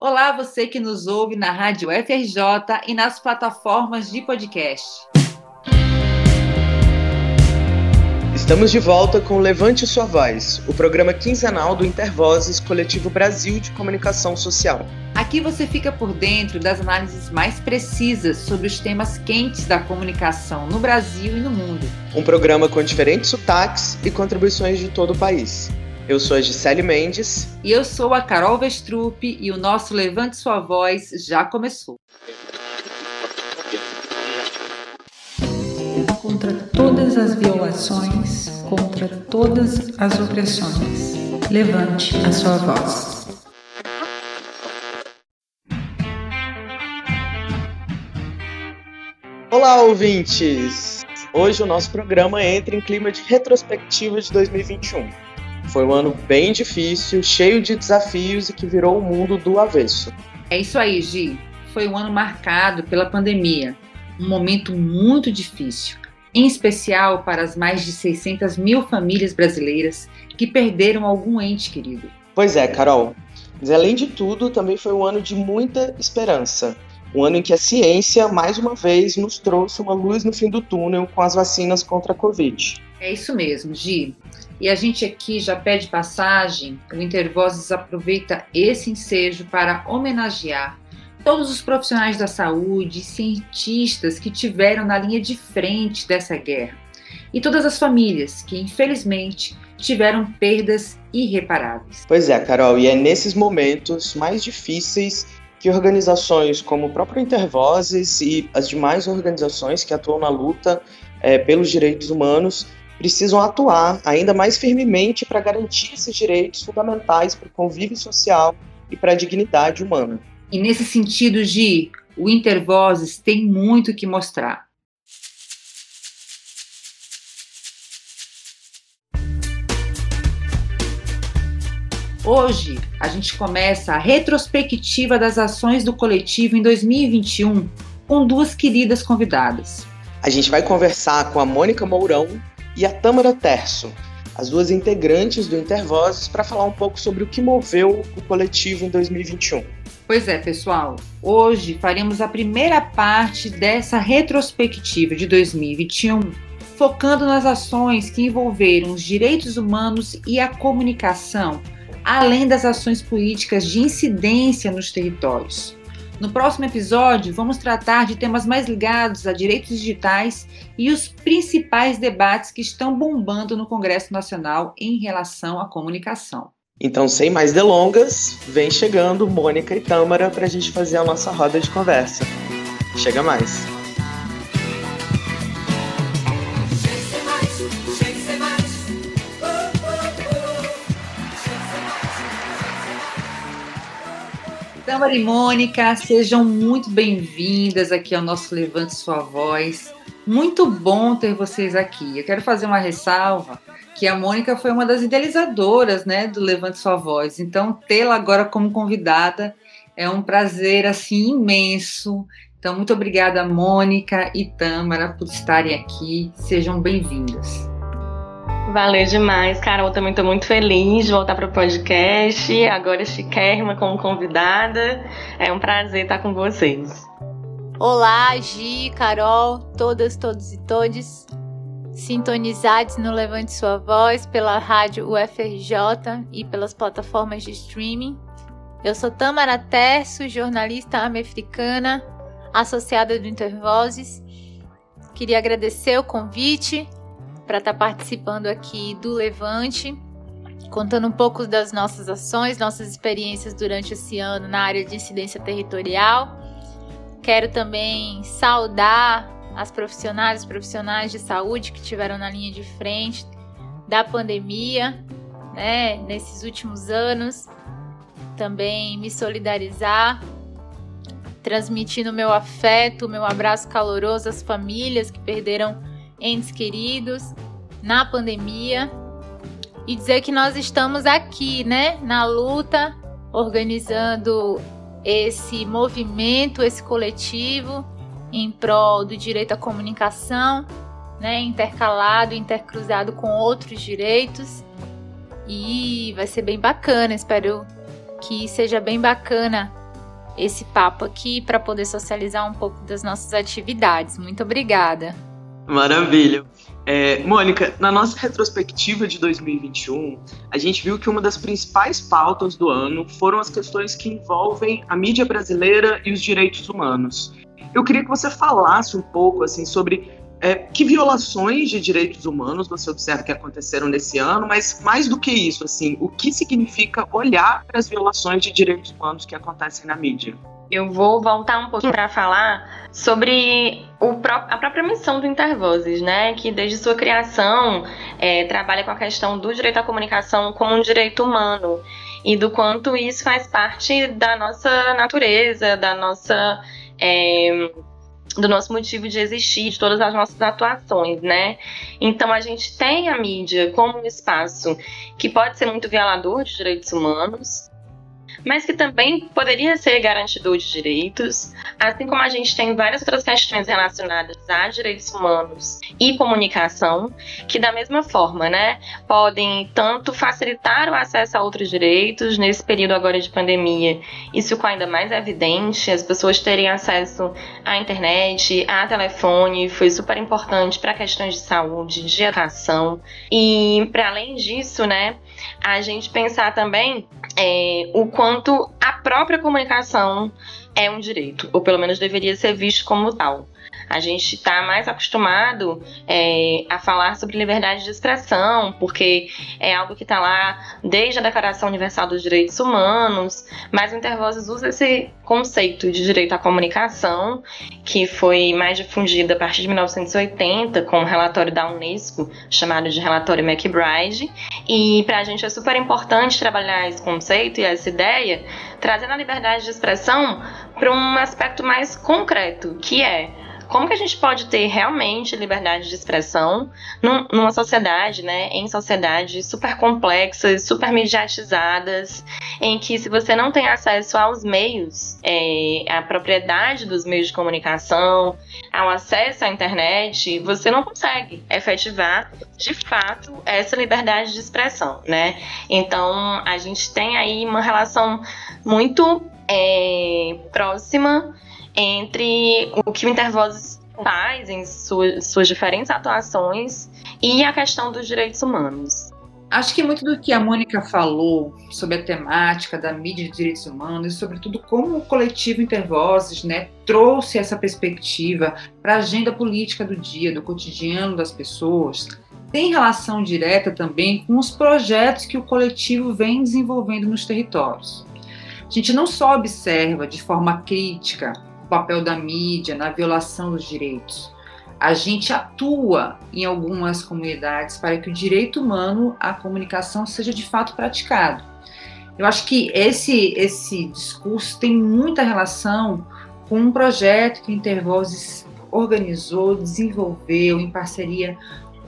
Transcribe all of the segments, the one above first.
Olá, você que nos ouve na Rádio FRJ e nas plataformas de podcast. Estamos de volta com Levante Sua Voz, o programa quinzenal do Intervozes Coletivo Brasil de Comunicação Social. Aqui você fica por dentro das análises mais precisas sobre os temas quentes da comunicação no Brasil e no mundo. Um programa com diferentes sotaques e contribuições de todo o país. Eu sou a Gisele Mendes. E eu sou a Carol Vestrup e o nosso Levante Sua Voz já começou. Contra todas as violações, contra todas as opressões, levante a sua voz. Olá, ouvintes! Hoje o nosso programa entra em clima de retrospectiva de 2021 foi um ano bem difícil, cheio de desafios e que virou o mundo do avesso. É isso aí, Gi. Foi um ano marcado pela pandemia, um momento muito difícil, em especial para as mais de 600 mil famílias brasileiras que perderam algum ente querido. Pois é, Carol. Mas além de tudo, também foi um ano de muita esperança. Um ano em que a ciência, mais uma vez, nos trouxe uma luz no fim do túnel com as vacinas contra a Covid. É isso mesmo, Gi. E a gente aqui já pede passagem, o Intervozes aproveita esse ensejo para homenagear todos os profissionais da saúde e cientistas que tiveram na linha de frente dessa guerra e todas as famílias que, infelizmente, tiveram perdas irreparáveis. Pois é, Carol, e é nesses momentos mais difíceis que organizações como o próprio Intervozes e as demais organizações que atuam na luta é, pelos direitos humanos precisam atuar ainda mais firmemente para garantir esses direitos fundamentais para o convívio social e para a dignidade humana. E nesse sentido, Gi, o Intervozes tem muito que mostrar. Hoje, a gente começa a retrospectiva das ações do coletivo em 2021 com duas queridas convidadas. A gente vai conversar com a Mônica Mourão, e a Tâmara Terço, as duas integrantes do Intervozes, para falar um pouco sobre o que moveu o coletivo em 2021. Pois é, pessoal. Hoje faremos a primeira parte dessa retrospectiva de 2021, focando nas ações que envolveram os direitos humanos e a comunicação, além das ações políticas de incidência nos territórios. No próximo episódio, vamos tratar de temas mais ligados a direitos digitais e os principais debates que estão bombando no Congresso Nacional em relação à comunicação. Então, sem mais delongas, vem chegando Mônica e Tâmara para a gente fazer a nossa roda de conversa. Chega mais! Tâmara e Mônica, sejam muito bem-vindas aqui ao nosso Levante Sua Voz. Muito bom ter vocês aqui. Eu quero fazer uma ressalva que a Mônica foi uma das idealizadoras, né, do Levante Sua Voz. Então, tê-la agora como convidada é um prazer assim imenso. Então, muito obrigada, Mônica e Tâmara, por estarem aqui. Sejam bem-vindas. Valeu demais, Carol. Também estou muito feliz de voltar para o podcast. Agora chiquérrima como convidada. É um prazer estar com vocês. Olá, Gi, Carol, todas, todos e todes. Sintonizados no Levante Sua Voz pela rádio UFRJ e pelas plataformas de streaming. Eu sou Tamara Terço, jornalista americana, associada do Intervozes. Queria agradecer o convite para estar tá participando aqui do Levante, contando um pouco das nossas ações, nossas experiências durante esse ano na área de incidência territorial. Quero também saudar as profissionais, profissionais de saúde que tiveram na linha de frente da pandemia, né, nesses últimos anos. Também me solidarizar, transmitindo meu afeto, meu abraço caloroso às famílias que perderam entes queridos na pandemia e dizer que nós estamos aqui, né, na luta, organizando esse movimento, esse coletivo em prol do direito à comunicação, né, intercalado, intercruzado com outros direitos. E vai ser bem bacana, espero que seja bem bacana esse papo aqui para poder socializar um pouco das nossas atividades. Muito obrigada. Maravilha. É, Mônica, na nossa retrospectiva de 2021, a gente viu que uma das principais pautas do ano foram as questões que envolvem a mídia brasileira e os direitos humanos. Eu queria que você falasse um pouco assim sobre é, que violações de direitos humanos você observa que aconteceram nesse ano, mas mais do que isso, assim, o que significa olhar para as violações de direitos humanos que acontecem na mídia? Eu vou voltar um pouquinho para falar sobre pró a própria missão do Intervozes, né? Que desde sua criação é, trabalha com a questão do direito à comunicação como um direito humano e do quanto isso faz parte da nossa natureza, da nossa é, do nosso motivo de existir, de todas as nossas atuações, né? Então a gente tem a mídia como um espaço que pode ser muito violador de direitos humanos, mas que também poderia ser garantidor de direitos, assim como a gente tem várias outras questões relacionadas a direitos humanos e comunicação, que da mesma forma, né, podem tanto facilitar o acesso a outros direitos nesse período agora de pandemia. Isso ficou ainda mais evidente, as pessoas terem acesso à internet, a telefone, foi super importante para questões de saúde, de educação. E para além disso, né, a gente pensar também é, o quanto a própria comunicação é um direito, ou pelo menos deveria ser visto como tal. A gente está mais acostumado é, a falar sobre liberdade de expressão, porque é algo que está lá desde a Declaração Universal dos Direitos Humanos, mas o Intervozes usa esse conceito de direito à comunicação, que foi mais difundido a partir de 1980, com um relatório da Unesco, chamado de Relatório McBride, e para a gente é super importante trabalhar esse conceito e essa ideia, trazendo a liberdade de expressão para um aspecto mais concreto, que é como que a gente pode ter realmente liberdade de expressão num, numa sociedade, né, em sociedades super complexas, super mediatizadas, em que se você não tem acesso aos meios, é, à propriedade dos meios de comunicação, ao acesso à internet, você não consegue efetivar de fato essa liberdade de expressão, né? Então a gente tem aí uma relação muito é, próxima entre o que o Intervozes faz em suas, suas diferentes atuações e a questão dos direitos humanos. Acho que muito do que a Mônica falou sobre a temática da mídia de direitos humanos e, sobretudo, como o coletivo Intervozes né, trouxe essa perspectiva para a agenda política do dia, do cotidiano das pessoas, tem relação direta também com os projetos que o coletivo vem desenvolvendo nos territórios. A gente não só observa de forma crítica papel da mídia na violação dos direitos. A gente atua em algumas comunidades para que o direito humano à comunicação seja de fato praticado. Eu acho que esse, esse discurso tem muita relação com um projeto que Intervozes organizou, desenvolveu em parceria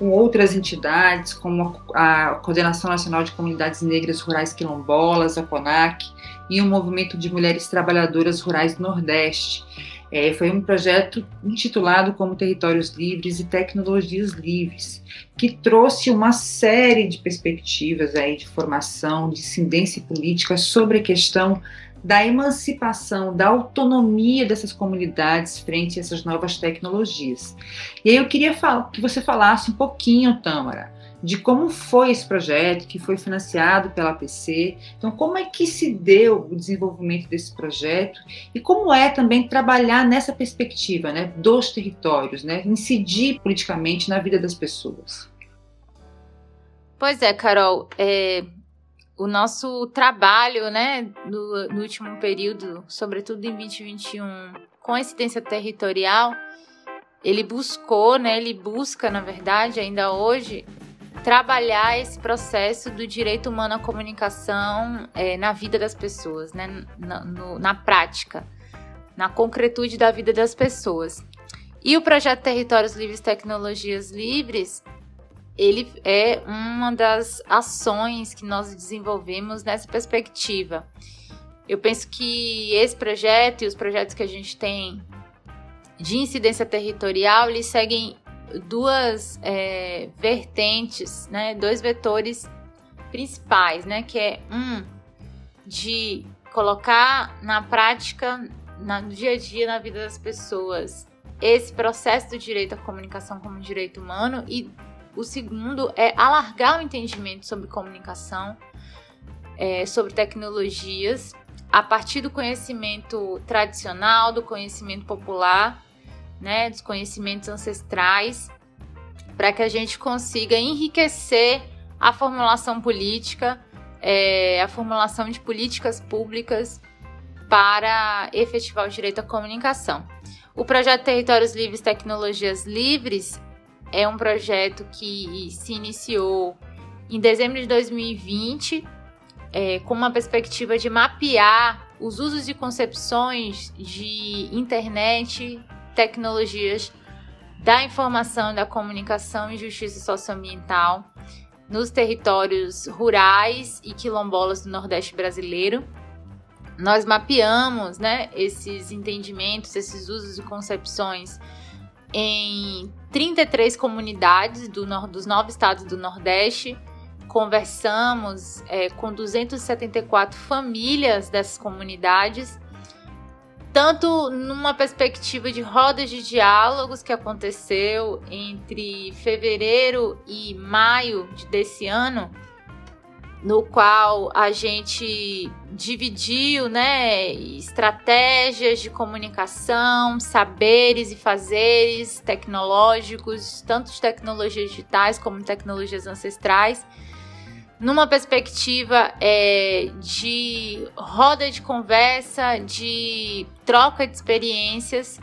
com outras entidades, como a Coordenação Nacional de Comunidades Negras Rurais Quilombolas, a CONAC, e o Movimento de Mulheres Trabalhadoras Rurais do Nordeste. É, foi um projeto intitulado como Territórios Livres e Tecnologias Livres, que trouxe uma série de perspectivas aí de formação, de incidência política sobre a questão da emancipação, da autonomia dessas comunidades frente a essas novas tecnologias. E aí eu queria que você falasse um pouquinho, Tâmara, de como foi esse projeto, que foi financiado pela APC. Então, como é que se deu o desenvolvimento desse projeto e como é também trabalhar nessa perspectiva né, dos territórios, né, incidir politicamente na vida das pessoas. Pois é, Carol, é, o nosso trabalho né, no, no último período, sobretudo em 2021, com a incidência territorial, ele buscou, né, ele busca, na verdade, ainda hoje, trabalhar esse processo do direito humano à comunicação é, na vida das pessoas, né? Na, no, na, prática, na concretude da vida das pessoas. E o projeto Territórios Livres Tecnologias Livres, ele é uma das ações que nós desenvolvemos nessa perspectiva. Eu penso que esse projeto e os projetos que a gente tem de incidência territorial, eles seguem duas é, vertentes, né, dois vetores principais, né, que é um de colocar na prática, na, no dia a dia, na vida das pessoas, esse processo do direito à comunicação como direito humano e o segundo é alargar o entendimento sobre comunicação, é, sobre tecnologias, a partir do conhecimento tradicional, do conhecimento popular, né, dos conhecimentos ancestrais, para que a gente consiga enriquecer a formulação política, é, a formulação de políticas públicas para efetivar o direito à comunicação. O projeto Territórios Livres Tecnologias Livres é um projeto que se iniciou em dezembro de 2020 é, com uma perspectiva de mapear os usos e concepções de internet, tecnologias da informação, da comunicação e justiça socioambiental nos territórios rurais e quilombolas do Nordeste brasileiro. Nós mapeamos né, esses entendimentos, esses usos e concepções em 33 comunidades do, dos nove estados do Nordeste. Conversamos é, com 274 famílias dessas comunidades, tanto numa perspectiva de rodas de diálogos que aconteceu entre fevereiro e maio desse ano, no qual a gente dividiu né, estratégias de comunicação, saberes e fazeres tecnológicos, tanto de tecnologias digitais como tecnologias ancestrais, numa perspectiva é, de roda de conversa, de troca de experiências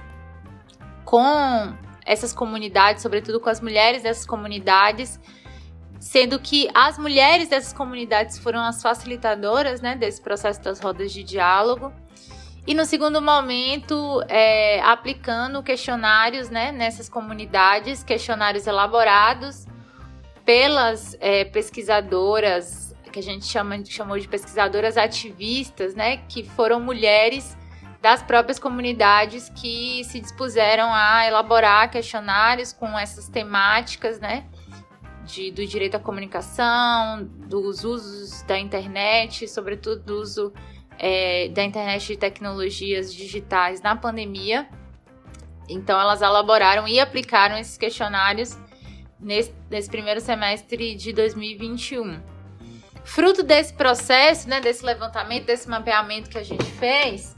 com essas comunidades, sobretudo com as mulheres dessas comunidades sendo que as mulheres dessas comunidades foram as facilitadoras né, desse processo das rodas de diálogo. E no segundo momento, é, aplicando questionários né, nessas comunidades, questionários elaborados pelas é, pesquisadoras, que a gente chama, chamou de pesquisadoras ativistas, né, que foram mulheres das próprias comunidades que se dispuseram a elaborar questionários com essas temáticas, né, de, do direito à comunicação, dos usos da internet, sobretudo do uso é, da internet de tecnologias digitais na pandemia. Então, elas elaboraram e aplicaram esses questionários nesse, nesse primeiro semestre de 2021. Fruto desse processo, né, desse levantamento, desse mapeamento que a gente fez,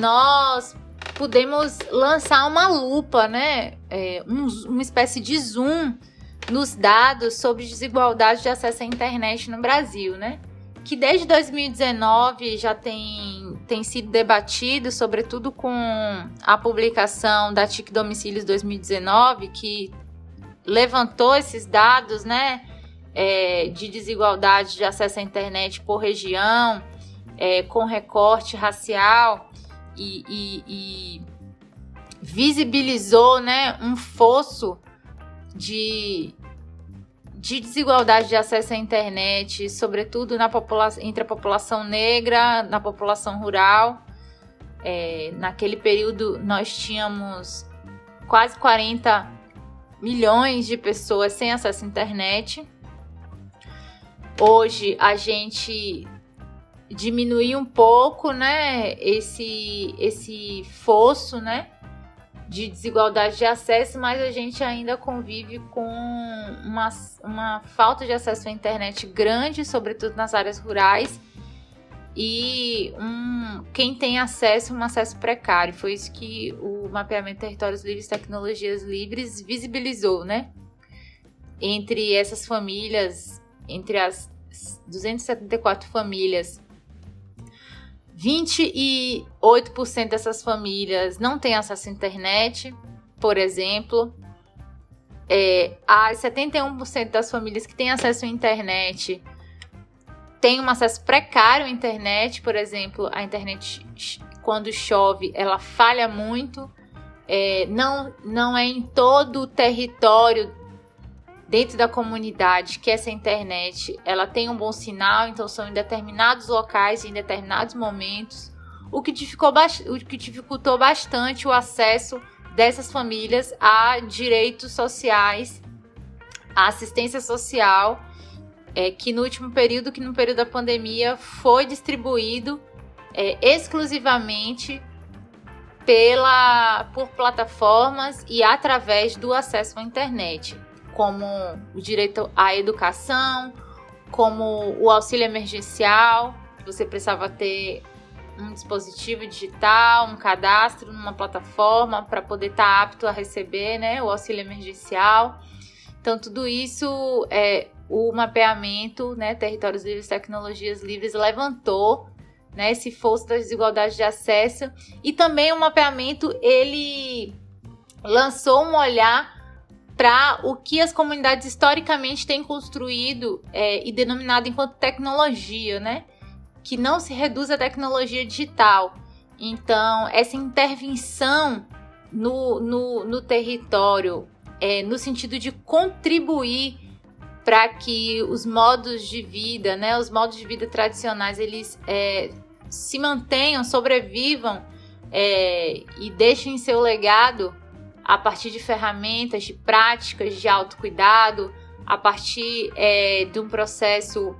nós pudemos lançar uma lupa, né, é, um, uma espécie de zoom nos dados sobre desigualdade de acesso à internet no Brasil, né? Que desde 2019 já tem, tem sido debatido, sobretudo com a publicação da TIC Domicílios 2019, que levantou esses dados, né? É, de desigualdade de acesso à internet por região, é, com recorte racial e, e, e visibilizou né, um fosso de, de desigualdade de acesso à internet, sobretudo na entre a população negra, na população rural. É, naquele período nós tínhamos quase 40 milhões de pessoas sem acesso à internet. Hoje a gente diminuiu um pouco, né, esse esse fosso, né, de desigualdade de acesso, mas a gente ainda convive com uma, uma falta de acesso à internet grande, sobretudo nas áreas rurais, e um, quem tem acesso, um acesso precário. Foi isso que o mapeamento Territórios Livres Tecnologias Livres visibilizou, né? Entre essas famílias, entre as 274 famílias 28% dessas famílias não têm acesso à internet, por exemplo. É, as 71% das famílias que têm acesso à internet têm um acesso precário à internet, por exemplo, a internet quando chove ela falha muito. É, não, não é em todo o território dentro da comunidade que essa internet ela tem um bom sinal, então são em determinados locais, em determinados momentos, o que, dificultou, o que dificultou bastante o acesso dessas famílias a direitos sociais, a assistência social, é, que no último período, que no período da pandemia, foi distribuído é, exclusivamente pela, por plataformas e através do acesso à internet, como o direito à educação, como o auxílio emergencial, você precisava ter um dispositivo digital, um cadastro numa plataforma para poder estar tá apto a receber né, o auxílio emergencial. Então, tudo isso, é, o mapeamento, né, Territórios Livres, Tecnologias Livres, levantou né, esse fosso das desigualdades de acesso e também o mapeamento ele lançou um olhar para o que as comunidades historicamente têm construído é, e denominado enquanto tecnologia, né? Que não se reduz à tecnologia digital. Então, essa intervenção no, no, no território, é, no sentido de contribuir para que os modos de vida, né, os modos de vida tradicionais, eles é, se mantenham, sobrevivam é, e deixem seu legado a partir de ferramentas, de práticas de autocuidado, a partir é, de um processo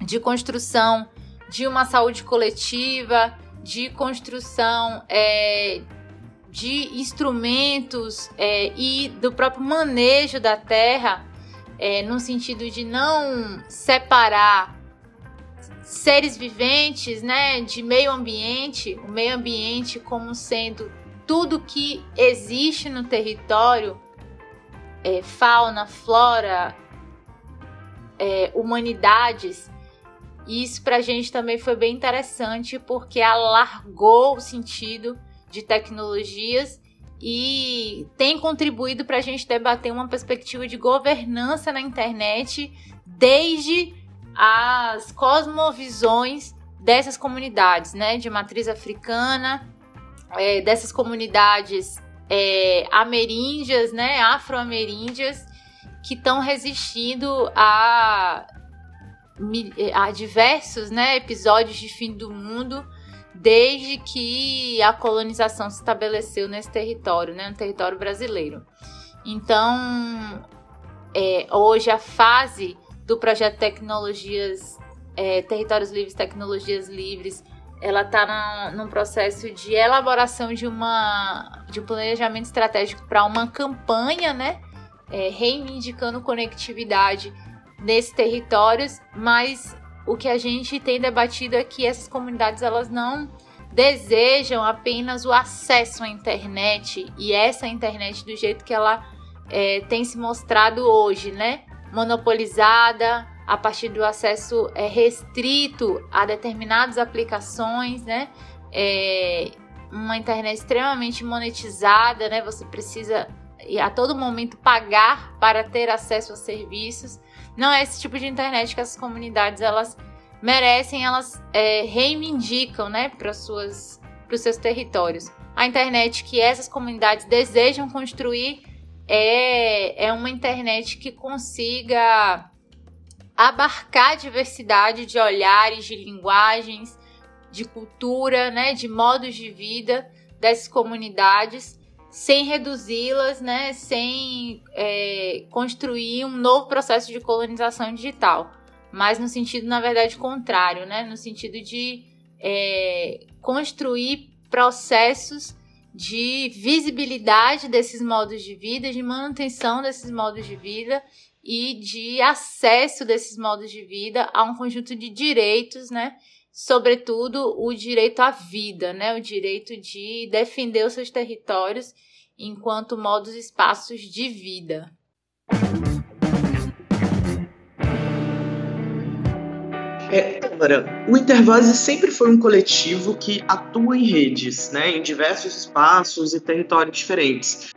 de construção de uma saúde coletiva, de construção é, de instrumentos é, e do próprio manejo da terra, é, no sentido de não separar seres viventes, né, de meio ambiente, o meio ambiente como sendo tudo que existe no território, é, fauna, flora, é, humanidades, isso para a gente também foi bem interessante porque alargou o sentido de tecnologias e tem contribuído para a gente debater uma perspectiva de governança na internet desde as cosmovisões dessas comunidades, né, de matriz africana, é, dessas comunidades é, ameríndias, né, afro-ameríndias, que estão resistindo a, a diversos né, episódios de fim do mundo desde que a colonização se estabeleceu nesse território, né, no território brasileiro. Então, é, hoje a fase do projeto Tecnologias, é, Territórios Livres, Tecnologias Livres, ela está num processo de elaboração de, uma, de um planejamento estratégico para uma campanha, né? É, reivindicando conectividade nesses territórios, mas o que a gente tem debatido é que essas comunidades elas não desejam apenas o acesso à internet e essa internet do jeito que ela é, tem se mostrado hoje, né? Monopolizada, a partir do acesso é, restrito a determinadas aplicações, né? É, uma internet extremamente monetizada, né? Você precisa a todo momento pagar para ter acesso a serviços. Não é esse tipo de internet que essas comunidades elas merecem, elas é, reivindicam, né, para suas para os seus territórios. A internet que essas comunidades desejam construir é, é uma internet que consiga abarcar a diversidade de olhares, de linguagens, de cultura, né, de modos de vida dessas comunidades, sem reduzi-las, né, sem é, construir um novo processo de colonização digital, mas no sentido, na verdade, contrário, né, no sentido de é, construir processos de visibilidade desses modos de vida, de manutenção desses modos de vida e de acesso desses modos de vida a um conjunto de direitos, né? Sobretudo o direito à vida, né? O direito de defender os seus territórios enquanto modos e espaços de vida. É, o Intervase sempre foi um coletivo que atua em redes, né, em diversos espaços e territórios diferentes.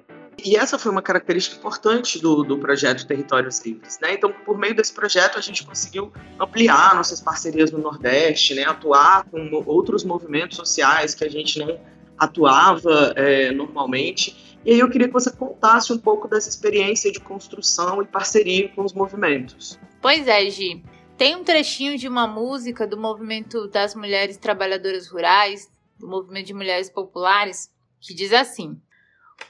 E essa foi uma característica importante do, do projeto Territórios Livres. Né? Então, por meio desse projeto, a gente conseguiu ampliar nossas parcerias no Nordeste, né? atuar com outros movimentos sociais que a gente não atuava é, normalmente. E aí eu queria que você contasse um pouco dessa experiência de construção e parceria com os movimentos. Pois é, Gi. Tem um trechinho de uma música do movimento das mulheres trabalhadoras rurais, do movimento de mulheres populares, que diz assim: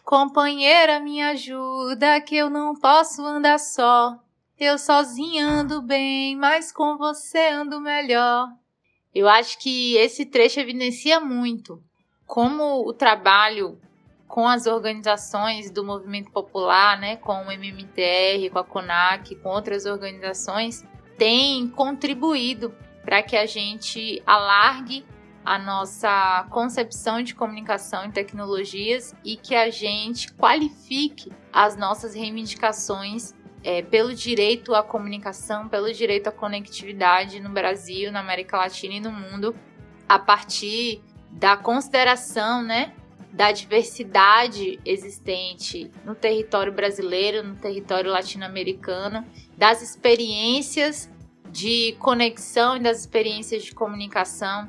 Companheira, me ajuda, que eu não posso andar só. Eu sozinha ando bem, mas com você ando melhor. Eu acho que esse trecho evidencia muito como o trabalho com as organizações do movimento popular, né, com o MMTR, com a CONAC, com outras organizações, tem contribuído para que a gente alargue a nossa concepção de comunicação e tecnologias e que a gente qualifique as nossas reivindicações é, pelo direito à comunicação, pelo direito à conectividade no Brasil, na América Latina e no mundo, a partir da consideração, né, da diversidade existente no território brasileiro, no território latino-americano, das experiências de conexão e das experiências de comunicação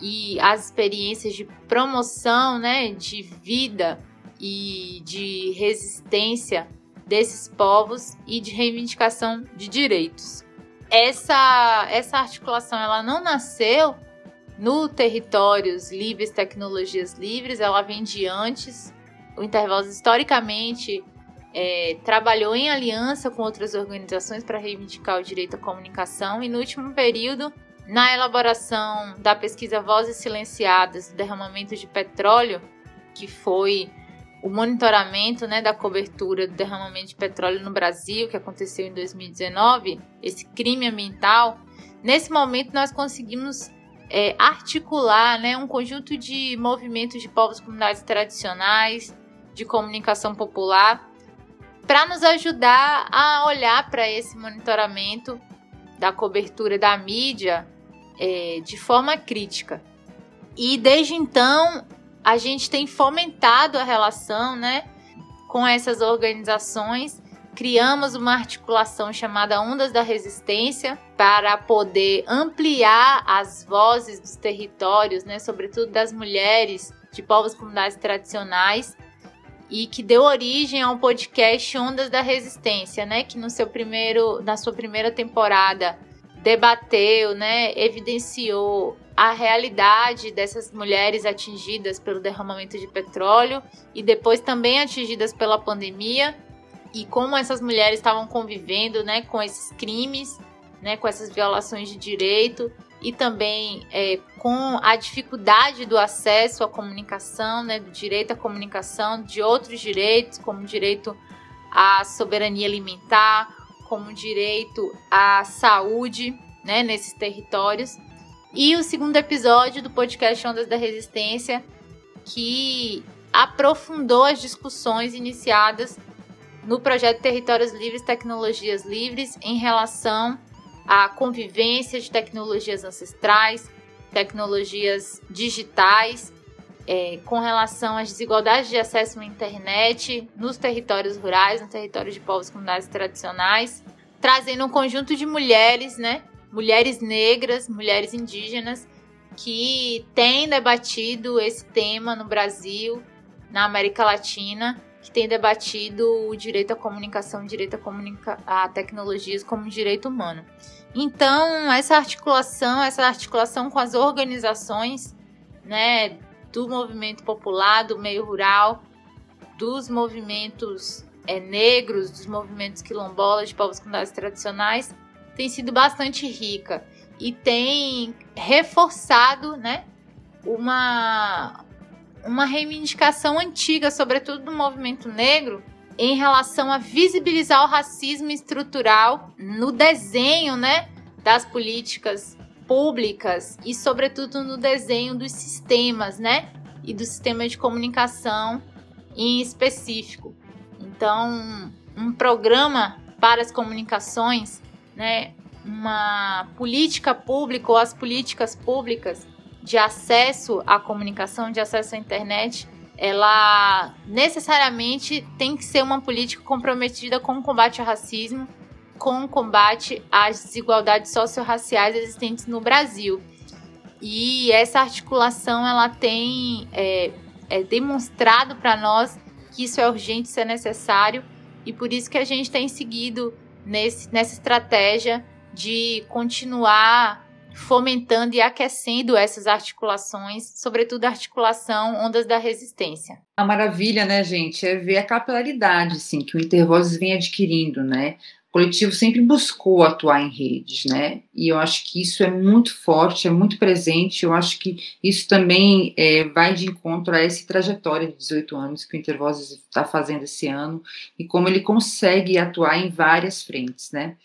e as experiências de promoção, né, de vida e de resistência desses povos e de reivindicação de direitos. Essa essa articulação ela não nasceu no Territórios Livres, Tecnologias Livres, ela vem de antes. O Intervalos, historicamente, é, trabalhou em aliança com outras organizações para reivindicar o direito à comunicação e, no último período, na elaboração da pesquisa Vozes Silenciadas do derramamento de petróleo, que foi o monitoramento né, da cobertura do derramamento de petróleo no Brasil, que aconteceu em 2019, esse crime ambiental, nesse momento nós conseguimos é, articular né, um conjunto de movimentos de povos comunidades tradicionais, de comunicação popular, para nos ajudar a olhar para esse monitoramento da cobertura da mídia é, de forma crítica. E desde então a gente tem fomentado a relação né, com essas organizações criamos uma articulação chamada Ondas da Resistência para poder ampliar as vozes dos territórios, né, sobretudo das mulheres de povos comunidades tradicionais, e que deu origem ao podcast Ondas da Resistência, né, que no seu primeiro, na sua primeira temporada debateu, né, evidenciou a realidade dessas mulheres atingidas pelo derramamento de petróleo e depois também atingidas pela pandemia e como essas mulheres estavam convivendo né, com esses crimes, né, com essas violações de direito e também é, com a dificuldade do acesso à comunicação, né, do direito à comunicação, de outros direitos, como o direito à soberania alimentar, como direito à saúde né, nesses territórios. E o segundo episódio do podcast Ondas da Resistência, que aprofundou as discussões iniciadas no projeto Territórios Livres, Tecnologias Livres, em relação à convivência de tecnologias ancestrais, tecnologias digitais, é, com relação às desigualdades de acesso à internet nos territórios rurais, no território de povos comunidades tradicionais, trazendo um conjunto de mulheres, né? Mulheres negras, mulheres indígenas, que têm debatido esse tema no Brasil, na América Latina, que tem debatido o direito à comunicação, o direito a, comunica a tecnologias como direito humano. Então, essa articulação, essa articulação com as organizações, né, do movimento popular, do meio rural, dos movimentos é, negros, dos movimentos quilombolas, de povos comunidades tradicionais, tem sido bastante rica. E tem reforçado, né, uma uma reivindicação antiga, sobretudo do movimento negro, em relação a visibilizar o racismo estrutural no desenho, né, das políticas públicas e sobretudo no desenho dos sistemas, né, e do sistema de comunicação em específico. Então, um programa para as comunicações, né, uma política pública ou as políticas públicas de acesso à comunicação, de acesso à internet, ela necessariamente tem que ser uma política comprometida com o combate ao racismo, com o combate às desigualdades socio-raciais existentes no Brasil. E essa articulação ela tem é, é demonstrado para nós que isso é urgente, isso é necessário, e por isso que a gente tem seguido nesse, nessa estratégia de continuar fomentando e aquecendo essas articulações, sobretudo a articulação ondas da resistência. A maravilha, né, gente, é ver a capilaridade, assim, que o Intervozes vem adquirindo, né? Coletivo sempre buscou atuar em redes, né? E eu acho que isso é muito forte, é muito presente. Eu acho que isso também é, vai de encontro a essa trajetória de 18 anos que o Intervozes está fazendo esse ano e como ele consegue atuar em várias frentes, né?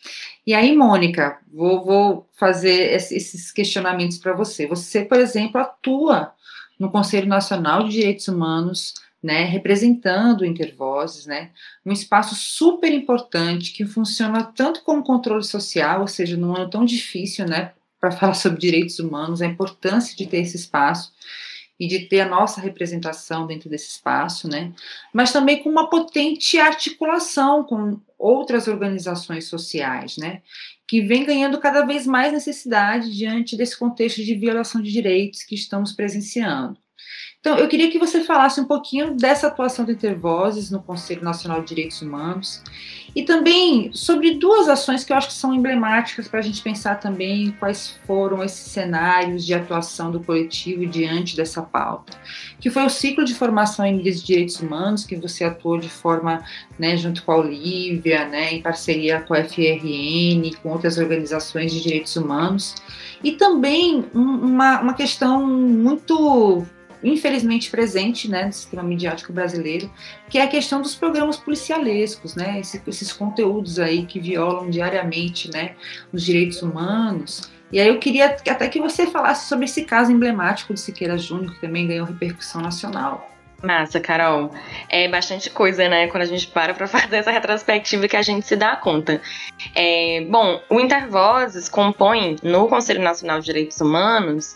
E aí, Mônica, vou, vou fazer esses questionamentos para você. Você, por exemplo, atua no Conselho Nacional de Direitos Humanos né, representando Intervozes, né, um espaço super importante que funciona tanto como controle social, ou seja, num ano tão difícil, né, para falar sobre direitos humanos, a importância de ter esse espaço e de ter a nossa representação dentro desse espaço, né, mas também com uma potente articulação com outras organizações sociais, né, que vem ganhando cada vez mais necessidade diante desse contexto de violação de direitos que estamos presenciando. Então, eu queria que você falasse um pouquinho dessa atuação do Intervozes no Conselho Nacional de Direitos Humanos e também sobre duas ações que eu acho que são emblemáticas para a gente pensar também quais foram esses cenários de atuação do coletivo diante dessa pauta, que foi o ciclo de formação em mídias de direitos humanos, que você atuou de forma, né, junto com a Olivia, né, em parceria com a FRN, com outras organizações de direitos humanos, e também uma, uma questão muito infelizmente presente né, no sistema midiático brasileiro, que é a questão dos programas policialescos, né, Esse, esses conteúdos aí que violam diariamente né, os direitos humanos. E aí eu queria até que você falasse sobre esse caso emblemático de Siqueira Júnior, que também ganhou repercussão nacional. Massa, Carol. É bastante coisa, né? Quando a gente para para fazer essa retrospectiva que a gente se dá conta. É, bom, o Intervozes compõe no Conselho Nacional de Direitos Humanos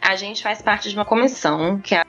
a gente faz parte de uma comissão, que é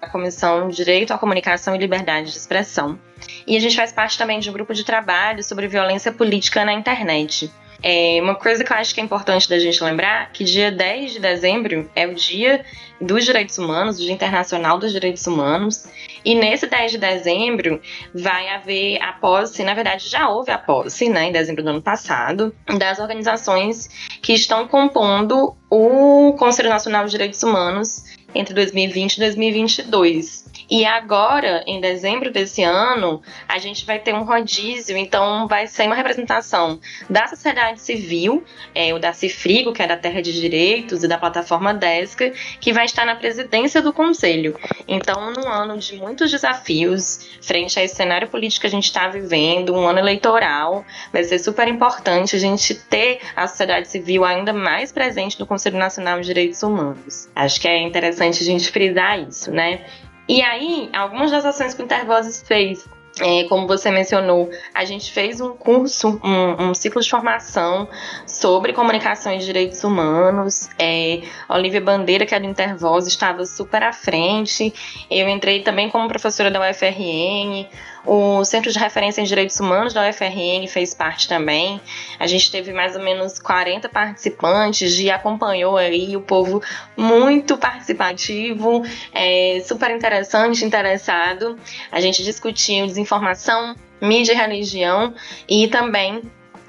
a Comissão Direito à Comunicação e Liberdade de Expressão. E a gente faz parte também de um grupo de trabalho sobre violência política na internet. É uma coisa que eu acho que é importante da gente lembrar que dia 10 de dezembro é o dia dos direitos humanos, o Dia Internacional dos Direitos Humanos, e nesse 10 de dezembro vai haver a posse, na verdade já houve a posse, né, em dezembro do ano passado, das organizações que estão compondo o Conselho Nacional de Direitos Humanos entre 2020 e 2022. E agora, em dezembro desse ano, a gente vai ter um rodízio, então vai ser uma representação da sociedade civil, é, o da Cifrigo, que é da Terra de Direitos, e da plataforma DESCA, que vai estar na presidência do Conselho. Então, num ano de muitos desafios, frente a esse cenário político que a gente está vivendo, um ano eleitoral, vai ser super importante a gente ter a sociedade civil ainda mais presente no Conselho Nacional de Direitos Humanos. Acho que é interessante a gente frisar isso, né? E aí, algumas das ações que o Intervozes fez é, como você mencionou, a gente fez um curso, um, um, ciclo de formação sobre comunicação e direitos humanos. É, Olivia Bandeira, que é do Intervoz, estava super à frente. Eu entrei também como professora da UFRN. O Centro de Referência em Direitos Humanos da UFRN fez parte também. A gente teve mais ou menos 40 participantes e acompanhou aí o povo muito participativo, é, super interessante, interessado. A gente discutiu desinformação, mídia e religião e também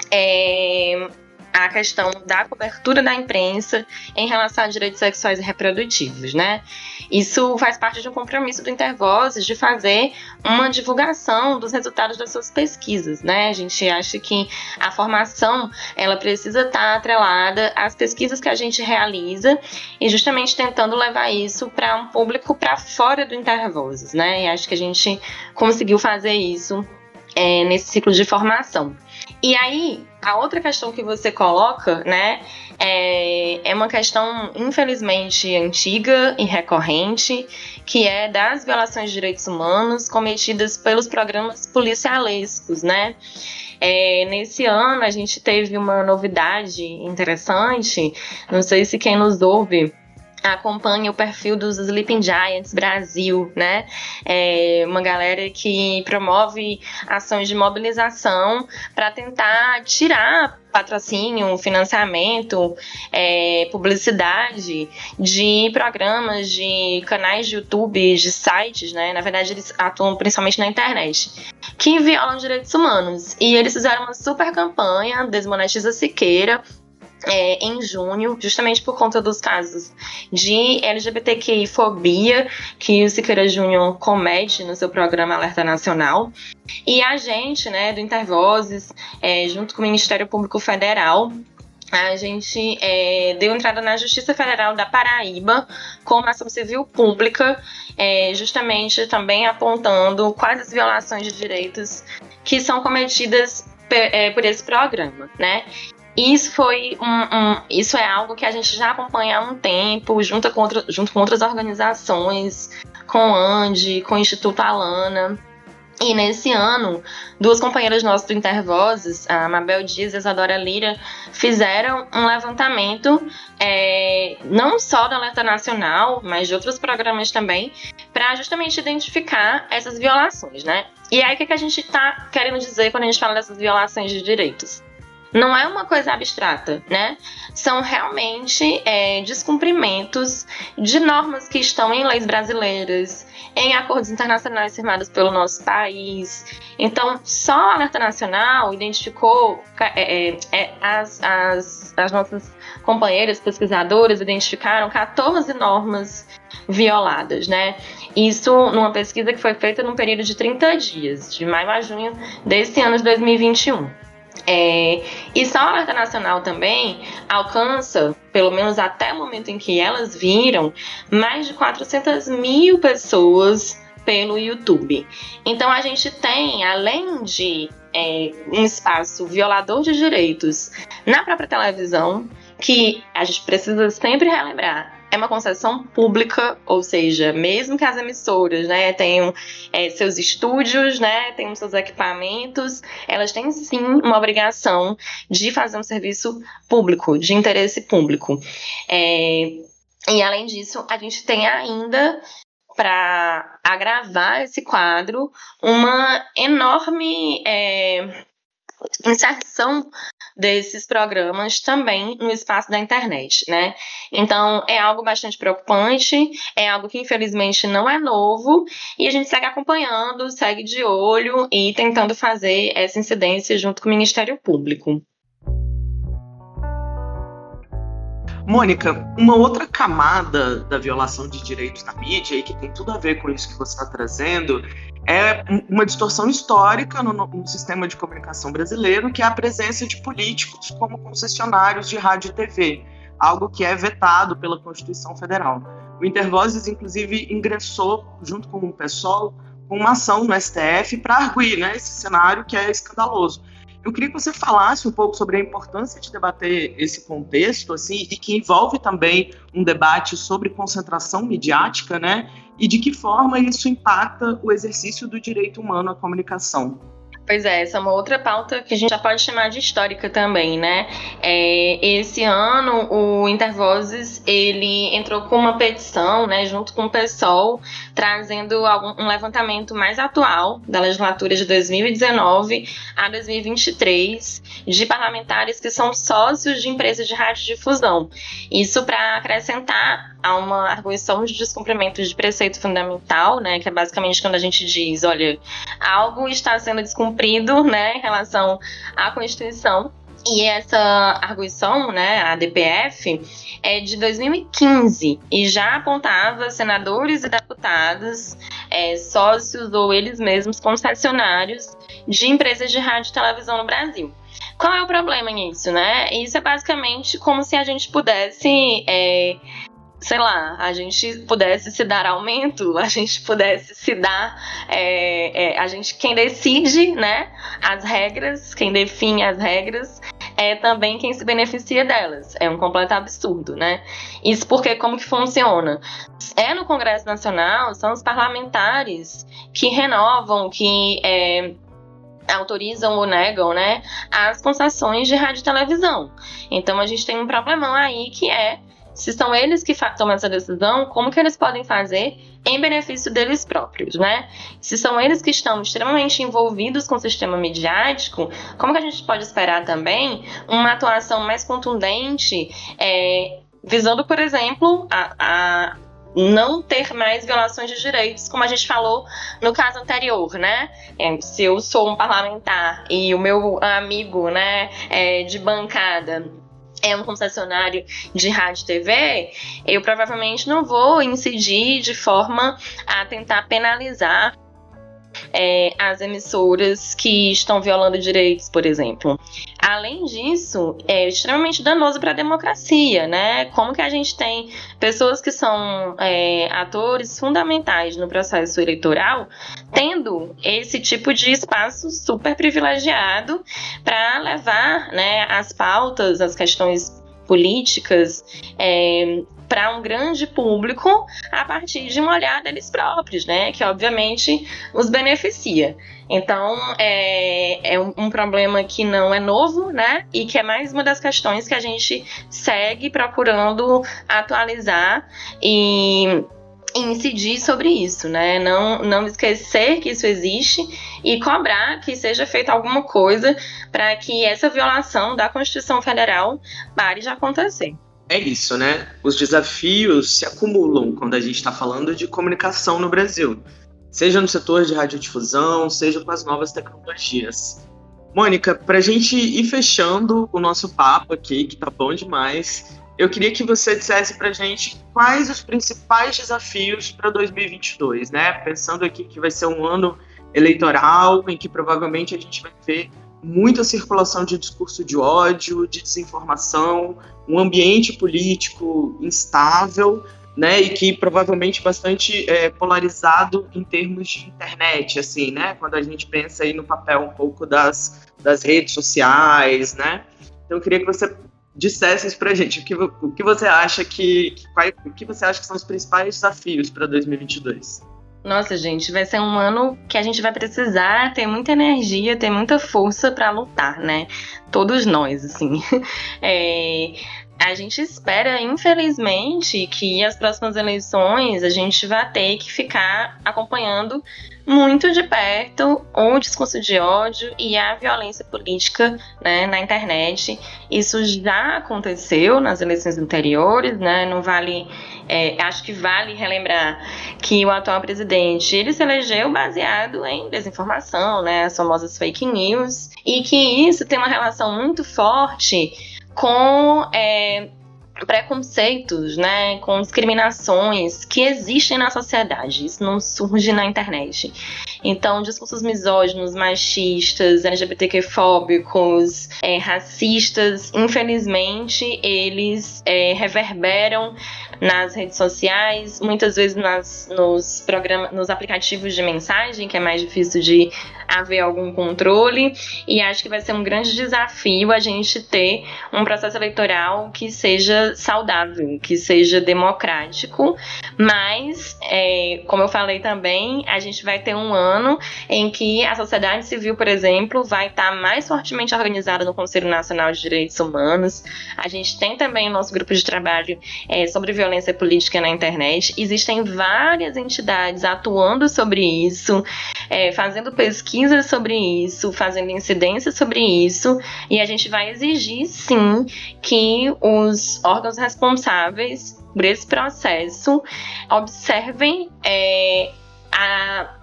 é, a questão da cobertura da imprensa em relação a direitos sexuais e reprodutivos, né? Isso faz parte de um compromisso do Intervozes de fazer uma divulgação dos resultados das suas pesquisas, né? A gente acha que a formação ela precisa estar atrelada às pesquisas que a gente realiza e justamente tentando levar isso para um público para fora do Intervozes, né? E acho que a gente conseguiu fazer isso é, nesse ciclo de formação. E aí, a outra questão que você coloca, né, é, é uma questão, infelizmente, antiga e recorrente, que é das violações de direitos humanos cometidas pelos programas policialescos, né? É, nesse ano a gente teve uma novidade interessante, não sei se quem nos ouve acompanha o perfil dos Sleeping Giants Brasil, né? É uma galera que promove ações de mobilização para tentar tirar patrocínio, financiamento, é, publicidade de programas, de canais de YouTube, de sites, né? Na verdade, eles atuam principalmente na internet, que violam direitos humanos. E eles fizeram uma super campanha, Desmonetiza Siqueira, é, em junho, justamente por conta dos casos de LGBTQI-fobia que o Siqueira Júnior comete no seu programa Alerta Nacional. E a gente, né, do Intervozes, é, junto com o Ministério Público Federal, a gente é, deu entrada na Justiça Federal da Paraíba com uma ação civil pública, é, justamente também apontando quais as violações de direitos que são cometidas é, por esse programa, né? Isso foi um, um, isso é algo que a gente já acompanha há um tempo, junto com, outra, junto com outras organizações, com o ANDI, com o Instituto Alana. E nesse ano, duas companheiras nossas do Intervozes, a Mabel Dias e a Isadora Lira, fizeram um levantamento, é, não só do Alerta Nacional, mas de outros programas também, para justamente identificar essas violações, né? E aí, o que, que a gente está querendo dizer quando a gente fala dessas violações de direitos? Não é uma coisa abstrata, né? São realmente é, descumprimentos de normas que estão em leis brasileiras, em acordos internacionais firmados pelo nosso país. Então, só a Alerta Nacional identificou, é, é, é, as, as, as nossas companheiras pesquisadoras identificaram 14 normas violadas, né? Isso numa pesquisa que foi feita num período de 30 dias, de maio a junho desse ano de 2021. É, e só a alerta nacional também alcança, pelo menos até o momento em que elas viram, mais de 400 mil pessoas pelo YouTube. Então a gente tem, além de é, um espaço violador de direitos na própria televisão, que a gente precisa sempre relembrar, é uma concessão pública, ou seja, mesmo que as emissoras né, tenham é, seus estúdios, né, tenham seus equipamentos, elas têm sim uma obrigação de fazer um serviço público, de interesse público. É, e além disso, a gente tem ainda para agravar esse quadro uma enorme é, inserção desses programas também no espaço da internet, né? Então é algo bastante preocupante, é algo que infelizmente não é novo e a gente segue acompanhando, segue de olho e tentando fazer essa incidência junto com o Ministério Público. Mônica, uma outra camada da violação de direitos na mídia, e que tem tudo a ver com isso que você está trazendo, é uma distorção histórica no, no, sistema de comunicação brasileiro, que é a presença de políticos como concessionários de rádio e TV, algo que é vetado pela Constituição Federal. O Intervozes, inclusive, ingressou, junto com o PSOL, com uma ação no STF para arguir né, esse cenário que é escandaloso. Eu queria que você falasse um pouco sobre a importância de debater esse contexto, assim, e que envolve também um debate sobre concentração midiática, né? E de que forma isso impacta o exercício do direito humano à comunicação. Pois é, essa é uma outra pauta que a gente já pode chamar de histórica também, né? É, esse ano o Intervozes ele entrou com uma petição, né, junto com o PSOL, trazendo algum, um levantamento mais atual da legislatura de 2019 a 2023 de parlamentares que são sócios de empresas de radiodifusão. Isso para acrescentar a uma arguição de descumprimento de preceito fundamental, né, que é basicamente quando a gente diz, olha, algo está sendo descumprido cumprido, né, em relação à Constituição. E essa arguição, né, a DPF, é de 2015 e já apontava senadores e deputados, é, sócios ou eles mesmos concessionários de empresas de rádio e televisão no Brasil. Qual é o problema nisso, né? Isso é basicamente como se a gente pudesse é, sei lá, a gente pudesse se dar aumento, a gente pudesse se dar, é, é, a gente quem decide, né, as regras, quem define as regras é também quem se beneficia delas. É um completo absurdo, né? Isso porque como que funciona? É no Congresso Nacional, são os parlamentares que renovam, que é, autorizam ou negam, né, as concessões de rádio e televisão. Então a gente tem um problemão aí que é se são eles que tomam essa decisão, como que eles podem fazer em benefício deles próprios, né? Se são eles que estão extremamente envolvidos com o sistema midiático, como que a gente pode esperar também uma atuação mais contundente, é, visando, por exemplo, a, a não ter mais violações de direitos, como a gente falou no caso anterior, né? É, se eu sou um parlamentar e o meu amigo, né, é, de bancada é um concessionário de rádio e TV, eu provavelmente não vou incidir de forma a tentar penalizar é, as emissoras que estão violando direitos, por exemplo. Além disso, é extremamente danoso para a democracia, né? Como que a gente tem pessoas que são é, atores fundamentais no processo eleitoral tendo esse tipo de espaço super privilegiado para levar né, as pautas, as questões políticas é, para um grande público a partir de um olhar deles próprios, né? Que obviamente os beneficia. Então é, é um, um, problema que não é novo, né? E que é mais uma das questões que a gente segue procurando atualizar e incidir sobre isso, né? Não, não esquecer que isso existe e cobrar que seja feita alguma coisa para que essa violação da Constituição Federal pare de acontecer. É isso, né? Os desafios se acumulam quando a gente está falando de comunicação no Brasil, seja no setor de radiodifusão, seja com as novas tecnologias. Mônica, para a gente ir fechando o nosso papo aqui, que tá bom demais, eu queria que você dissesse para a gente quais os principais desafios para 2022, né? Pensando aqui que vai ser um ano eleitoral em que provavelmente a gente vai ver muita circulação de discurso de ódio, de desinformação, um ambiente político instável, né, e que provavelmente bastante é, polarizado em termos de internet, assim, né, quando a gente pensa aí no papel um pouco das, das redes sociais, né. Então eu queria que você dissesse isso pra gente, o que, o que você acha que, que o que você acha que são os principais desafios para 2022? Nossa, gente, vai ser um ano que a gente vai precisar ter muita energia, ter muita força para lutar, né? Todos nós, assim. É, a gente espera, infelizmente, que as próximas eleições a gente vai ter que ficar acompanhando muito de perto o discurso de ódio e a violência política né, na internet. Isso já aconteceu nas eleições anteriores, né? Não vale, é, acho que vale relembrar que o atual presidente ele se elegeu baseado em desinformação, né, as famosas fake news, e que isso tem uma relação muito forte com é, preconceitos, né, com discriminações que existem na sociedade. Isso não surge na internet. Então, discursos misóginos, machistas, LGBTQ-fóbicos, é, racistas, infelizmente, eles é, reverberam nas redes sociais, muitas vezes nas, nos, programas, nos aplicativos de mensagem, que é mais difícil de haver algum controle. E acho que vai ser um grande desafio a gente ter um processo eleitoral que seja saudável, que seja democrático. Mas, é, como eu falei também, a gente vai ter um ano em que a sociedade civil, por exemplo, vai estar mais fortemente organizada no Conselho Nacional de Direitos Humanos. A gente tem também o nosso grupo de trabalho é, sobre violência política na internet. Existem várias entidades atuando sobre isso, é, fazendo pesquisas sobre isso, fazendo incidência sobre isso, e a gente vai exigir sim que os órgãos responsáveis por esse processo observem é, a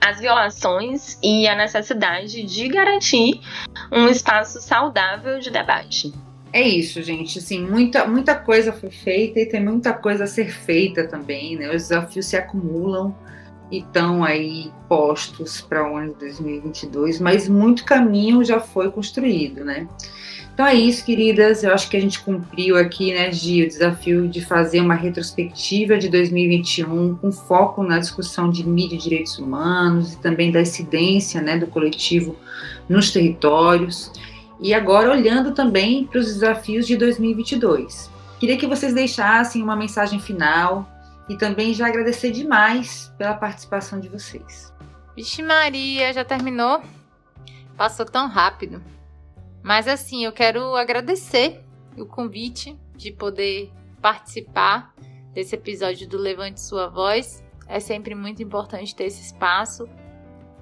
as violações e a necessidade de garantir um espaço saudável de debate. É isso, gente. Assim, muita, muita coisa foi feita e tem muita coisa a ser feita também, né? Os desafios se acumulam e estão aí postos para o ano de 2022, mas muito caminho já foi construído, né? Então é isso, queridas. Eu acho que a gente cumpriu aqui, né, Gi, o desafio de fazer uma retrospectiva de 2021 com foco na discussão de mídia e direitos humanos e também da incidência, né, do coletivo nos territórios. E agora olhando também para os desafios de 2022. Queria que vocês deixassem uma mensagem final e também já agradecer demais pela participação de vocês. Vixe Maria, já terminou? Passou tão rápido. Mas assim, eu quero agradecer o convite de poder participar desse episódio do Levante Sua Voz. É sempre muito importante ter esse espaço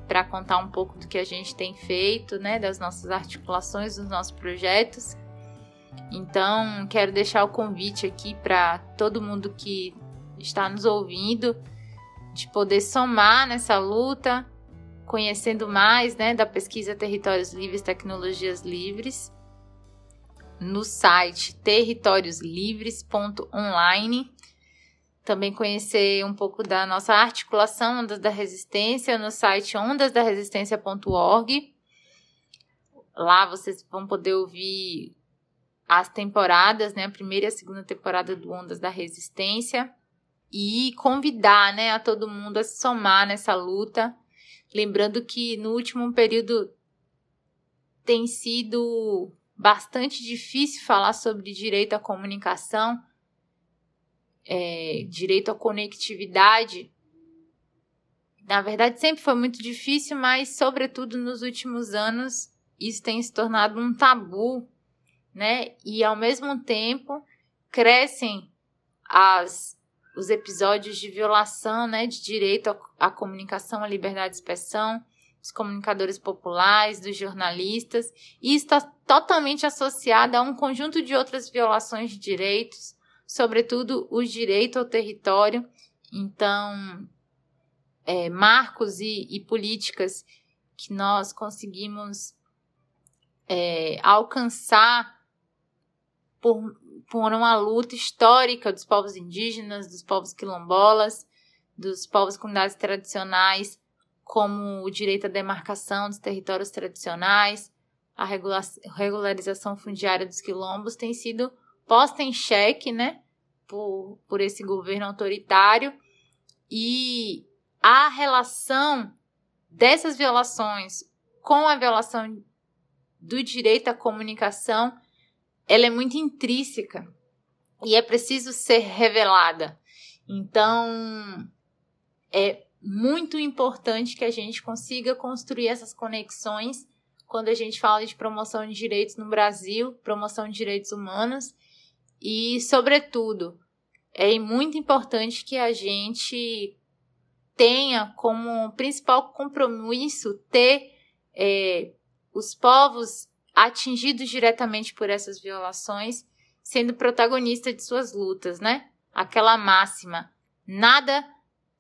para contar um pouco do que a gente tem feito, né, das nossas articulações, dos nossos projetos. Então, quero deixar o convite aqui para todo mundo que está nos ouvindo de poder somar nessa luta, conhecendo mais né, da pesquisa Territórios Livres, Tecnologias Livres. no site territorioslivres.online. Também conhecer um pouco da nossa articulação Ondas da Resistência no site ondasdaresistência.org. Lá vocês vão poder ouvir as temporadas, né, a primeira e a segunda temporada do Ondas da Resistência. E convidar, né, a todo mundo a se somar nessa luta, lembrando que no último período tem sido bastante difícil falar sobre direito à comunicação, é, direito à conectividade. Na verdade, sempre foi muito difícil, mas, sobretudo nos últimos anos, isso tem se tornado um tabu né? E ao mesmo tempo crescem as os episódios de violação, né, de direito à comunicação, à liberdade de expressão, dos comunicadores populares, dos jornalistas, e está totalmente associado a um conjunto de outras violações de direitos, sobretudo o direito ao território. Então, é, marcos e, e, políticas que nós conseguimos é, alcançar por, por uma luta histórica dos povos indígenas, dos povos quilombolas, dos povos comunidades tradicionais, como o direito à demarcação dos territórios tradicionais, a regularização fundiária dos quilombos, tem sido posta em xeque, né, por, por esse governo autoritário e a relação dessas violações com a violação do direito à comunicação ela é muito intrínseca e é preciso ser revelada. Então, é muito importante que a gente consiga construir essas conexões quando a gente fala de promoção de direitos no Brasil, promoção de direitos humanos e, sobretudo, é muito importante que a gente tenha como principal compromisso ter é, os povos atingidos diretamente por essas violações, sendo protagonista de suas lutas, né? Aquela máxima: nada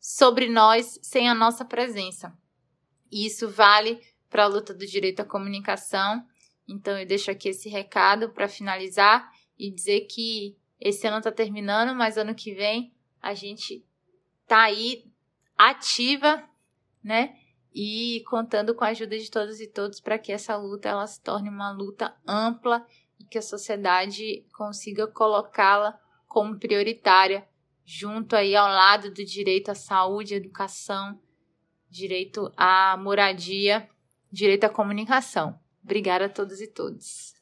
sobre nós sem a nossa presença. E isso vale para a luta do direito à comunicação. Então eu deixo aqui esse recado para finalizar e dizer que esse ano está terminando, mas ano que vem a gente tá aí ativa, né? e contando com a ajuda de todos e todos para que essa luta ela se torne uma luta ampla e que a sociedade consiga colocá-la como prioritária junto aí ao lado do direito à saúde, educação, direito à moradia, direito à comunicação. Obrigada a todos e todas.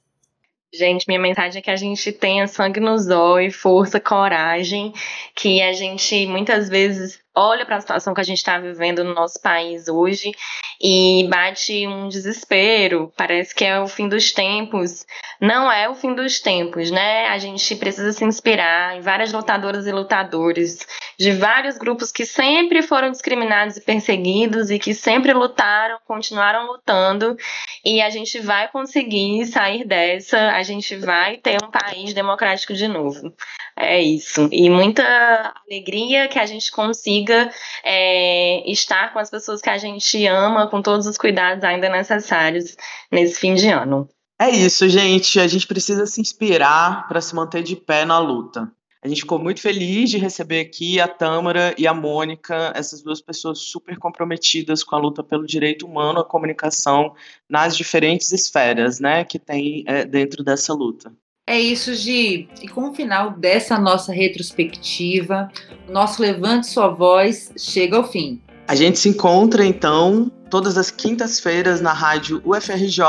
Gente, minha mensagem é que a gente tenha sangue nos olhos, força, coragem, que a gente muitas vezes olha para a situação que a gente está vivendo no nosso país hoje e bate um desespero. Parece que é o fim dos tempos. Não é o fim dos tempos, né? A gente precisa se inspirar em várias lutadoras e lutadores de vários grupos que sempre foram discriminados e perseguidos e que sempre lutaram, continuaram lutando. E a gente vai conseguir sair dessa. A gente vai ter um país democrático de novo. É isso. E muita alegria que a gente consiga é, estar com as pessoas que a gente ama, com todos os cuidados ainda necessários nesse fim de ano. É isso, gente. A gente precisa se inspirar para se manter de pé na luta. A gente ficou muito feliz de receber aqui a Tâmara e a Mônica, essas duas pessoas super comprometidas com a luta pelo direito humano à comunicação nas diferentes esferas, né, que tem é, dentro dessa luta. É isso, Gi. E com o final dessa nossa retrospectiva, o nosso Levante Sua Voz chega ao fim. A gente se encontra, então, todas as quintas-feiras na rádio UFRJ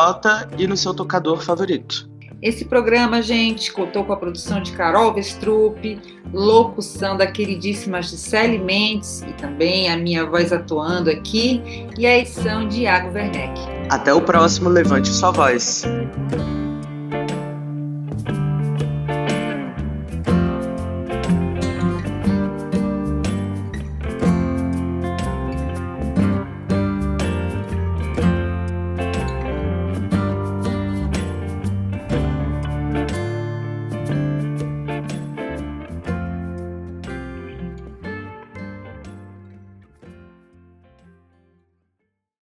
e no seu tocador favorito. Esse programa, gente, contou com a produção de Carol Vestrup, locução da queridíssima Gisele Mendes e também a minha voz atuando aqui, e a edição de Iago Werneck. Até o próximo Levante Sua Voz.